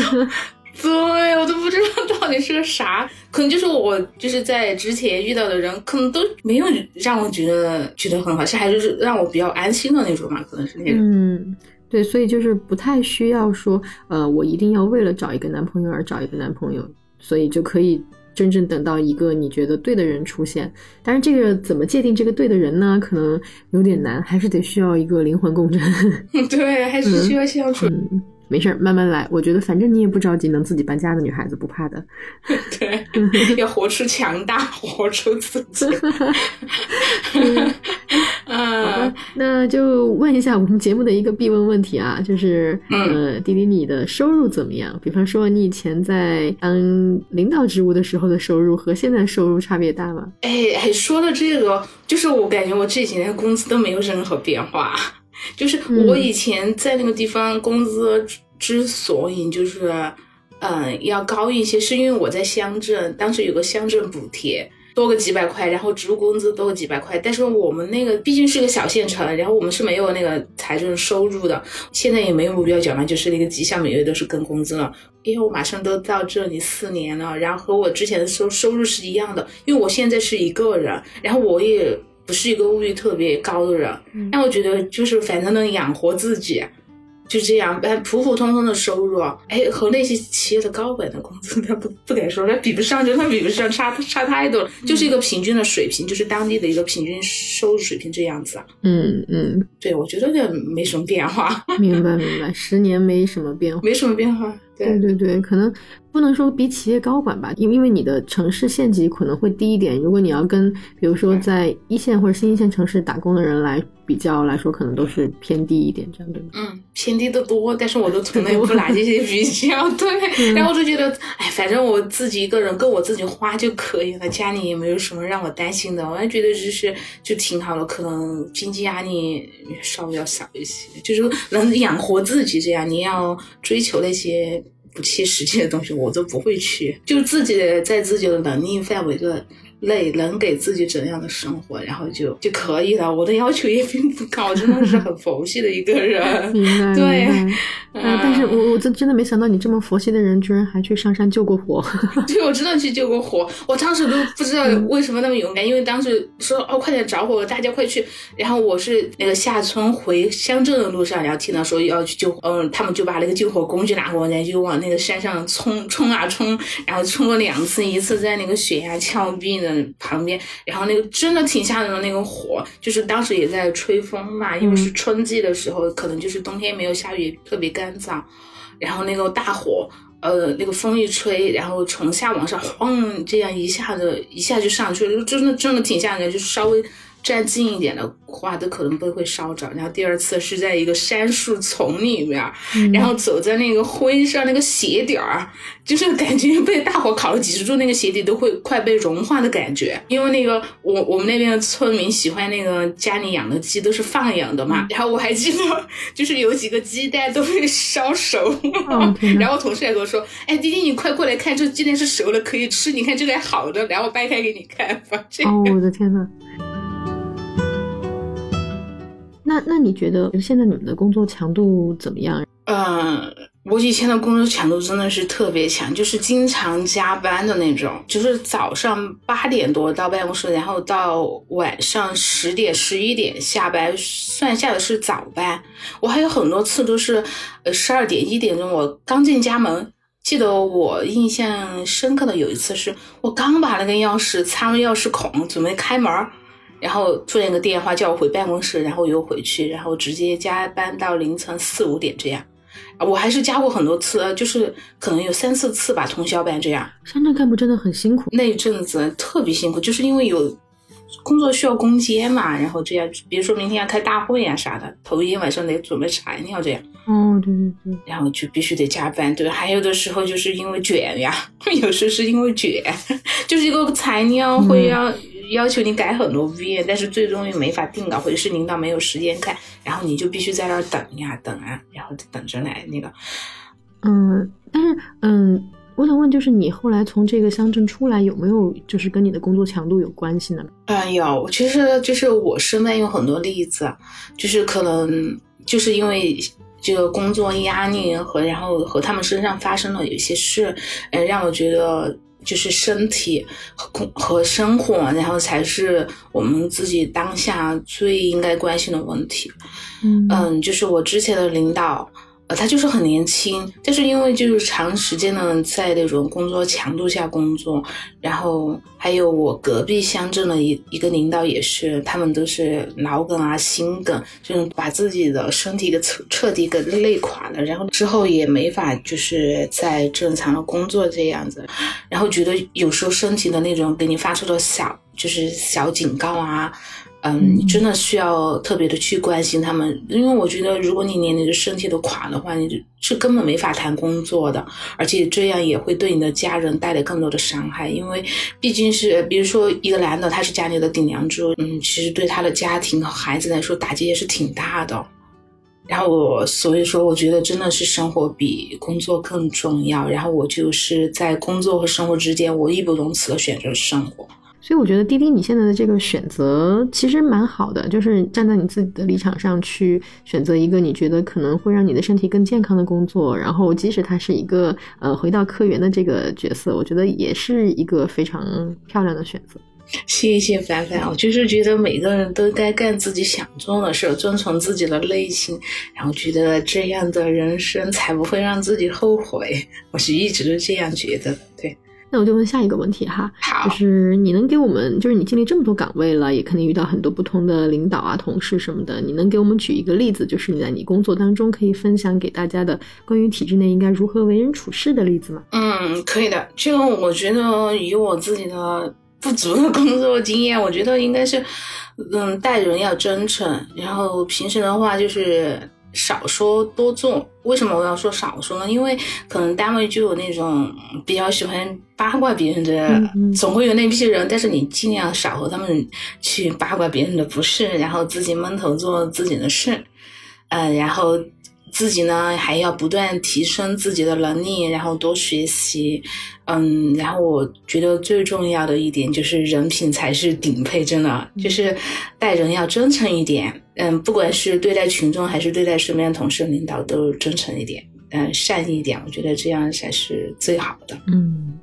对我都不知道到底是个啥，可能就是我就是在之前遇到的人，可能都没有让我觉得觉得很好，是还是让我比较安心的那种嘛，可能是那种。嗯，对，所以就是不太需要说，呃，我一定要为了找一个男朋友而找一个男朋友，所以就可以真正等到一个你觉得对的人出现。但是这个怎么界定这个对的人呢？可能有点难，还是得需要一个灵魂共振。(laughs) 对，还是需要相处。嗯，没事儿，慢慢来。我觉得反正你也不着急，能自己搬家的女孩子不怕的。(laughs) 对，要活出强大，活出自己。(laughs) 嗯，那就问一下我们节目的一个必问问题啊，就是，呃，迪迪，你的收入怎么样？比方说，你以前在当领导职务的时候的收入和现在收入差别大吗？哎哎，说到这个，就是我感觉我这几年工资都没有任何变化。就是我以前在那个地方工资之所以就是，嗯，要高一些，是因为我在乡镇，当时有个乡镇补贴。多个几百块，然后职务工资多个几百块，但是我们那个毕竟是个小县城，然后我们是没有那个财政收入的，现在也没有目标缴纳，就是那个绩效每月都是跟工资了。因为我马上都到这里四年了，然后和我之前的收收入是一样的，因为我现在是一个人，然后我也不是一个物欲特别高的人，但我觉得就是反正能养活自己。就这样，哎，普普通通的收入，哎，和那些企业的高管的工资，(laughs) 他不不敢说，他比不上，真的比不上，差差太多了，就是一个平均的水平，就是当地的一个平均收入水平这样子。嗯嗯，对，我觉得也没什么变化。(laughs) 明白明白，十年没什么变化，没什么变化。对对对，可能不能说比企业高管吧，因为因为你的城市县级可能会低一点。如果你要跟比如说在一线或者新一线城市打工的人来比较来说，可能都是偏低一点，这样对吗？嗯，偏低的多，但是我都从来不拿这些比较。(laughs) 对，然后我就觉得，哎，反正我自己一个人够我自己花就可以了，家里也没有什么让我担心的，我还觉得就是就挺好的，可能经济压力稍微要小一些，就是能养活自己这样。你要追求那些。不切实际的东西我都不会去，就自己在自己的能力范围的内能给自己怎样的生活，然后就就可以了。我的要求也并不高，真的是很佛系的一个人。(laughs) 对。啊！但是我我真真的没想到你这么佛系的人，居然还去上山救过火。(laughs) (laughs) 对，我真的去救过火。我当时都不知道为什么那么勇敢，因为当时说哦，快点着火了，大家快去。然后我是那个下村回乡镇的路上，然后听到说要去救，嗯，他们就把那个救火工具拿过来，就往那个山上冲冲啊冲，然后冲了两次，一次在那个悬崖峭壁的旁边，然后那个真的挺吓人的那个火，就是当时也在吹风嘛，因为是春季的时候，可能就是冬天没有下雨，特别干燥，然后那个大火，呃，那个风一吹，然后从下往上晃，这样一下子一下就上去了，就真的真的挺吓人，就是稍微站近一点的话，都可能都会烧着。然后第二次是在一个杉树丛里面，嗯然后走在那个灰上，那个鞋底儿，就是感觉被大火烤了几十度，那个鞋底都会快被融化的感觉。因为那个我我们那边的村民喜欢那个家里养的鸡都是放养的嘛，(laughs) 然后我还记得就是有几个鸡蛋都被烧熟了，(laughs) 哦然后同事还跟我说：“哎，弟弟，你快过来看，这鸡蛋是熟了，可以吃，你看这个还好的。”然后我掰开给你看，发现。哦，我的天呐。那那你觉得现在你们的工作强度怎么样？嗯，我以前的工作强度真的是特别强，就是经常加班的那种，就是早上八点多到办公室，然后到晚上十点、十一点下班，算下的是早班。我还有很多次都是，呃，十二点、一点钟我刚进家门。记得我印象深刻的有一次是，我刚把那个钥匙插入钥匙孔，准备开门儿。然后突然一个电话叫我回办公室，然后又回去，然后直接加班到凌晨四五点这样。我还是加过很多次，就是可能有三四次吧，通宵班这样。乡镇干部真的很辛苦。那一阵子特别辛苦，就是因为有工作需要攻坚嘛，然后这样，比如说明天要开大会呀、啥的，头一天晚上得准备材料这样。哦，对对对，然后就必须得加班，对。还有的时候就是因为卷呀，(laughs) 有时是因为卷，(laughs) 就是一个材料会要、要求你改很多 V，，但是最终又没法定稿，或者是领导没有时间看，然后你就必须在那儿等呀等啊，然后等着来那个。嗯，但是嗯，我想问，就是你后来从这个乡镇出来，有没有就是跟你的工作强度有关系呢？嗯，有，其实就是我身边有很多例子，就是可能就是因为这个工作压力和然后和他们身上发生了有些事，呃，让我觉得就是身体和工和生活，然后才是我们自己当下最应该关心的问题。嗯嗯，就是我之前的领导。呃，他就是很年轻，但是因为就是长时间的在那种工作强度下工作，然后还有我隔壁乡镇的一一个领导也是，他们都是脑梗啊、心梗，就是把自己的身体给彻彻底给累垮了，然后之后也没法就是在正常的工作这样子，然后觉得有时候身体的那种给你发出的小就是小警告啊。嗯，真的需要特别的去关心他们，因为我觉得，如果你连你的身体都垮的话，你是根本没法谈工作的，而且这样也会对你的家人带来更多的伤害，因为毕竟是，比如说一个男的，他是家里的顶梁柱，嗯，其实对他的家庭和孩子来说打击也是挺大的。然后我所以说，我觉得真的是生活比工作更重要。然后我就是在工作和生活之间，我义不容辞的选择生活。所以我觉得滴滴你现在的这个选择其实蛮好的，就是站在你自己的立场上去选择一个你觉得可能会让你的身体更健康的工作，然后即使它是一个呃回到科员的这个角色，我觉得也是一个非常漂亮的选择。谢谢凡凡，我就是觉得每个人都该干自己想做的事，遵从自己的内心，然后觉得这样的人生才不会让自己后悔。我是一直都这样觉得，对。那我就问下一个问题哈，好，就是你能给我们，就是你经历这么多岗位了，也肯定遇到很多不同的领导啊、同事什么的，你能给我们举一个例子，就是你在你工作当中可以分享给大家的关于体制内应该如何为人处事的例子吗？嗯，可以的。这个我觉得以我自己的不足的工作经验，我觉得应该是，嗯，待人要真诚，然后平时的话就是。少说多做，为什么我要说少说呢？因为可能单位就有那种比较喜欢八卦别人的，总会有那批人。但是你尽量少和他们去八卦别人的不是，然后自己闷头做自己的事，嗯，然后自己呢还要不断提升自己的能力，然后多学习。嗯，然后我觉得最重要的一点就是人品才是顶配，真的就是待人要真诚一点。嗯，不管是对待群众还是对待身边的同事、领导，都真诚一点，嗯，善意一点。我觉得这样才是最好的。嗯，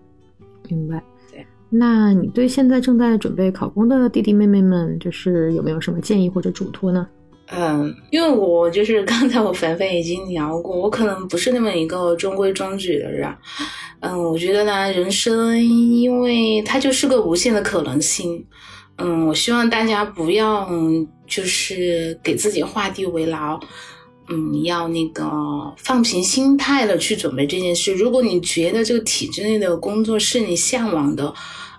明白。对，那你对现在正在准备考公的弟弟妹妹们，就是有没有什么建议或者嘱托呢？嗯，因为我就是刚才我凡凡已经聊过，我可能不是那么一个中规中矩的人。嗯，我觉得呢，人生因为它就是个无限的可能性。嗯，我希望大家不要就是给自己画地为牢。嗯，要那个放平心态的去准备这件事。如果你觉得这个体制内的工作是你向往的。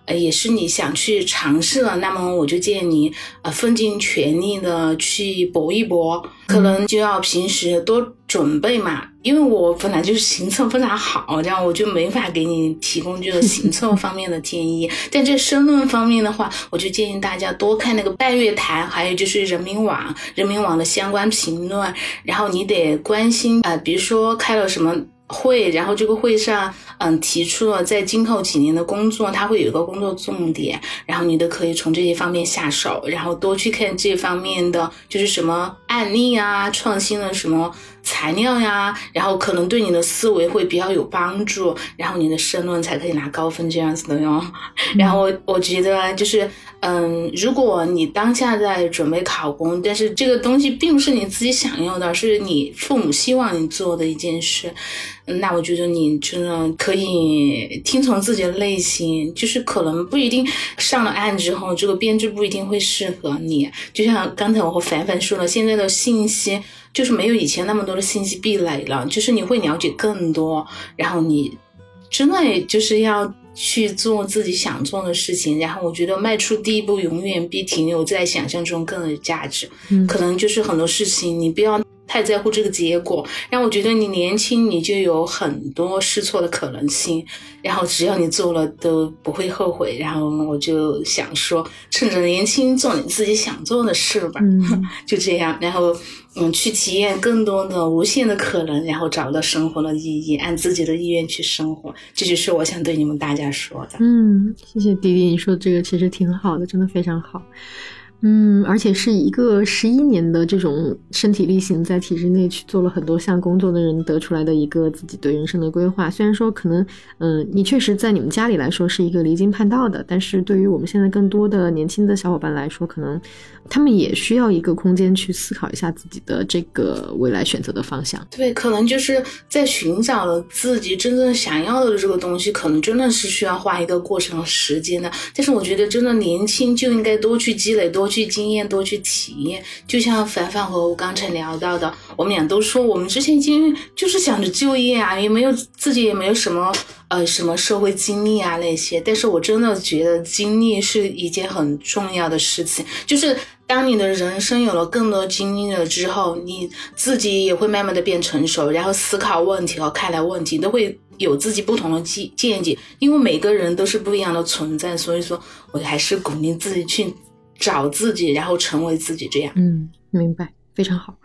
呃，也是你想去尝试的，那么我就建议你，呃，奋尽全力的去搏一搏，可能就要平时多准备嘛。因为我本来就是行测非常好，这样我就没法给你提供这个行测方面的建议。(laughs) 但这申论方面的话，我就建议大家多看那个半月谈，还有就是人民网，人民网的相关评论，然后你得关心啊，比如说开了什么。会，然后这个会上，嗯，提出了在今后几年的工作，它会有一个工作重点，然后你都可以从这些方面下手，然后多去看这方面的，就是什么案例啊，创新的什么材料呀，然后可能对你的思维会比较有帮助，然后你的申论才可以拿高分这样子的哟。(laughs) 然后我我觉得就是，嗯，如果你当下在准备考公，但是这个东西并不是你自己想要的，是你父母希望你做的一件事。那我觉得你真的可以听从自己的内心，就是可能不一定上了岸之后，这个编制不一定会适合你。就像刚才我和凡凡说了，现在的信息就是没有以前那么多的信息壁垒了，就是你会了解更多，然后你真的就是要去做自己想做的事情。然后我觉得迈出第一步永远比停留在想象中更有价值。嗯，可能就是很多事情你不要。太在乎这个结果，让我觉得你年轻，你就有很多试错的可能性。然后只要你做了，都不会后悔。然后我就想说，趁着年轻，做你自己想做的事吧。嗯，(laughs) 就这样。然后，嗯，去体验更多的无限的可能，然后找到生活的意义，按自己的意愿去生活。这就是我想对你们大家说的。嗯，谢谢迪迪，你说的这个其实挺好的，真的非常好。嗯，而且是一个十一年的这种身体力行，在体制内去做了很多项工作的人得出来的一个自己对人生的规划。虽然说可能，嗯，你确实在你们家里来说是一个离经叛道的，但是对于我们现在更多的年轻的小伙伴来说，可能他们也需要一个空间去思考一下自己的这个未来选择的方向。对，可能就是在寻找了自己真正想要的这个东西，可能真的是需要花一个过程时间的。但是我觉得，真的年轻就应该多去积累，多去。去经验多去体验，就像凡凡和我刚才聊到的，我们俩都说我们之前经历就是想着就业啊，也没有自己也没有什么呃什么社会经历啊那些。但是我真的觉得经历是一件很重要的事情，就是当你的人生有了更多经历了之后，你自己也会慢慢的变成熟，然后思考问题和看待问题都会有自己不同的见见解。因为每个人都是不一样的存在，所以说我还是鼓励自己去。找自己，然后成为自己，这样。嗯，明白，非常好。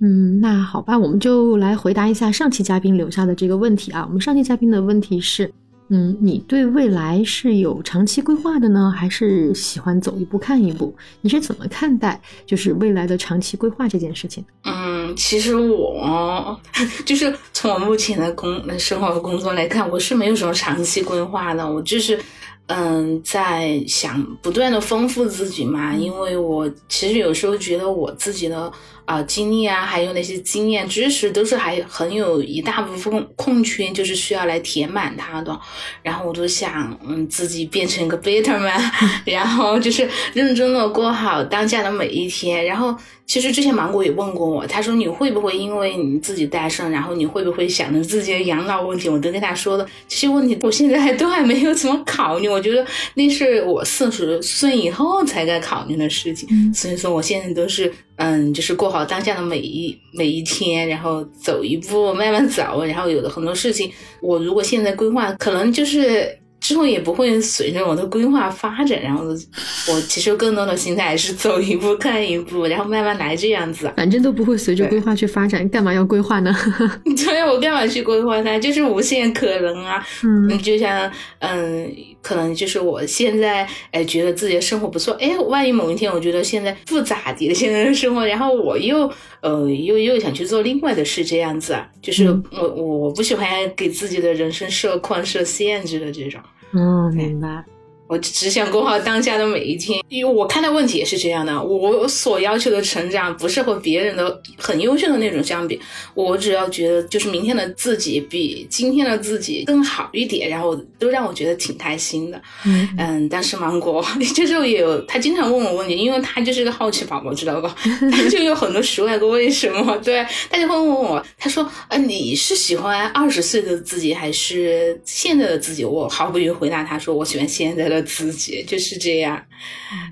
嗯，那好吧，我们就来回答一下上期嘉宾留下的这个问题啊。我们上期嘉宾的问题是：嗯，你对未来是有长期规划的呢，还是喜欢走一步看一步？你是怎么看待就是未来的长期规划这件事情？嗯，其实我 (laughs) 就是从我目前的工生活和工作来看，我是没有什么长期规划的，我就是。嗯，在想不断的丰富自己嘛，因为我其实有时候觉得我自己的啊经历啊，还有那些经验知识，都是还很有一大部分空缺，就是需要来填满它的。然后我就想，嗯，自己变成一个 better man，(laughs) 然后就是认真的过好当下的每一天，然后。其实之前芒果也问过我，他说你会不会因为你自己单身，然后你会不会想着自己的养老问题？我都跟他说了这些问题，我现在还都还没有怎么考虑。我觉得那是我四十岁以后才该考虑的事情。所以说我现在都是嗯，就是过好当下的每一每一天，然后走一步慢慢走，然后有的很多事情，我如果现在规划，可能就是。之后也不会随着我的规划发展，然后我其实更多的心态是走一步看一步，然后慢慢来这样子。反正都不会随着规划去发展，干嘛要规划呢？(laughs) 对，我干嘛去规划它？就是无限可能啊。嗯，就像嗯，可能就是我现在哎觉得自己的生活不错，哎，万一某一天我觉得现在不咋地的现在的生活，然后我又呃又又想去做另外的事，这样子啊，就是我我我不喜欢给自己的人生设框设限制的这种。嗯，明白。我只想过好当下的每一天，因为我看待问题也是这样的。我所要求的成长不是和别人的很优秀的那种相比，我只要觉得就是明天的自己比今天的自己更好一点，然后都让我觉得挺开心的。嗯嗯，但是芒果 (laughs) 就是也有他经常问我问题，因为他就是个好奇宝宝，知道吧？(laughs) 他就有很多十万个为什么。对，他就会问我，他说：“呃，你是喜欢二十岁的自己还是现在的自己？”我毫不犹豫回答他说：“我喜欢现在的。”自己就是这样，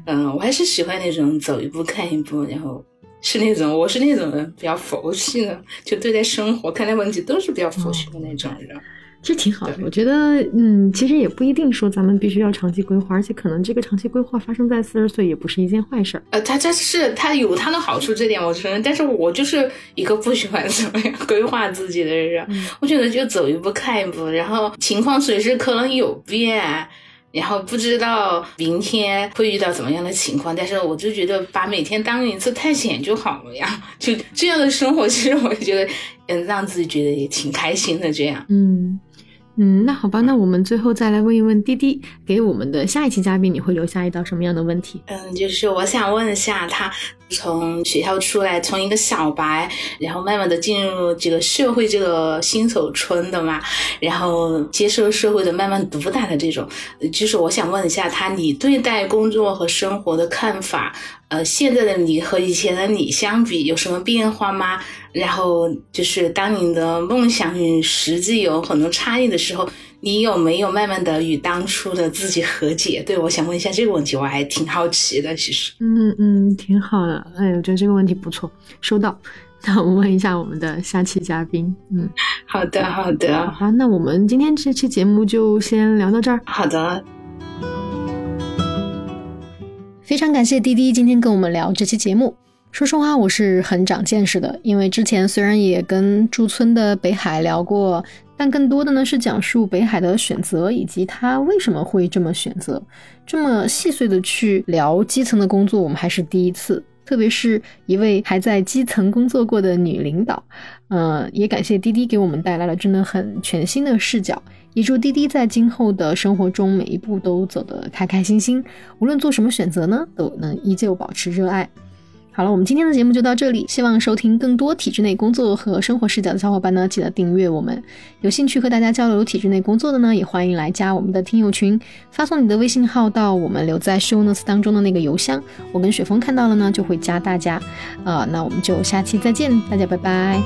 嗯，我还是喜欢那种走一步看一步，然后是那种我是那种人比较佛系的，就对待生活看待问题都是比较佛系的那种人。其实挺好的，我觉得，嗯，其实也不一定说咱们必须要长期规划，而且可能这个长期规划发生在四十岁也不是一件坏事儿。呃，它它是他有他的好处，这点我承认。但是我就是一个不喜欢怎么样规划自己的人，我觉得就走一步看一步，然后情况随时可能有变。然后不知道明天会遇到怎么样的情况，但是我就觉得把每天当一次探险就好了呀，(laughs) 就这样的生活，其实我觉得嗯，让自己觉得也挺开心的。这样，嗯嗯，那好吧，那我们最后再来问一问滴滴，给我们的下一期嘉宾，你会留下一道什么样的问题？嗯，就是我想问一下他。从学校出来，从一个小白，然后慢慢的进入这个社会这个新手村的嘛，然后接受社会的慢慢毒打的这种，就是我想问一下他，你对待工作和生活的看法，呃，现在的你和以前的你相比有什么变化吗？然后就是当你的梦想与实际有很多差异的时候。你有没有慢慢的与当初的自己和解？对我想问一下这个问题，我还挺好奇的。其实，嗯嗯，挺好的。哎，我觉得这个问题不错，收到。那我们问一下我们的下期嘉宾。嗯，好的好的。好，那我们今天这期节目就先聊到这儿。好的。非常感谢滴滴今天跟我们聊这期节目。说实话，我是很长见识的，因为之前虽然也跟驻村的北海聊过。但更多的呢是讲述北海的选择以及他为什么会这么选择。这么细碎的去聊基层的工作，我们还是第一次。特别是一位还在基层工作过的女领导，嗯，也感谢滴滴给我们带来了真的很全新的视角。也祝滴滴在今后的生活中每一步都走得开开心心，无论做什么选择呢，都能依旧保持热爱。好了，我们今天的节目就到这里。希望收听更多体制内工作和生活视角的小伙伴呢，记得订阅我们。有兴趣和大家交流体制内工作的呢，也欢迎来加我们的听友群，发送你的微信号到我们留在 show notes 当中的那个邮箱。我跟雪峰看到了呢，就会加大家。呃，那我们就下期再见，大家拜拜。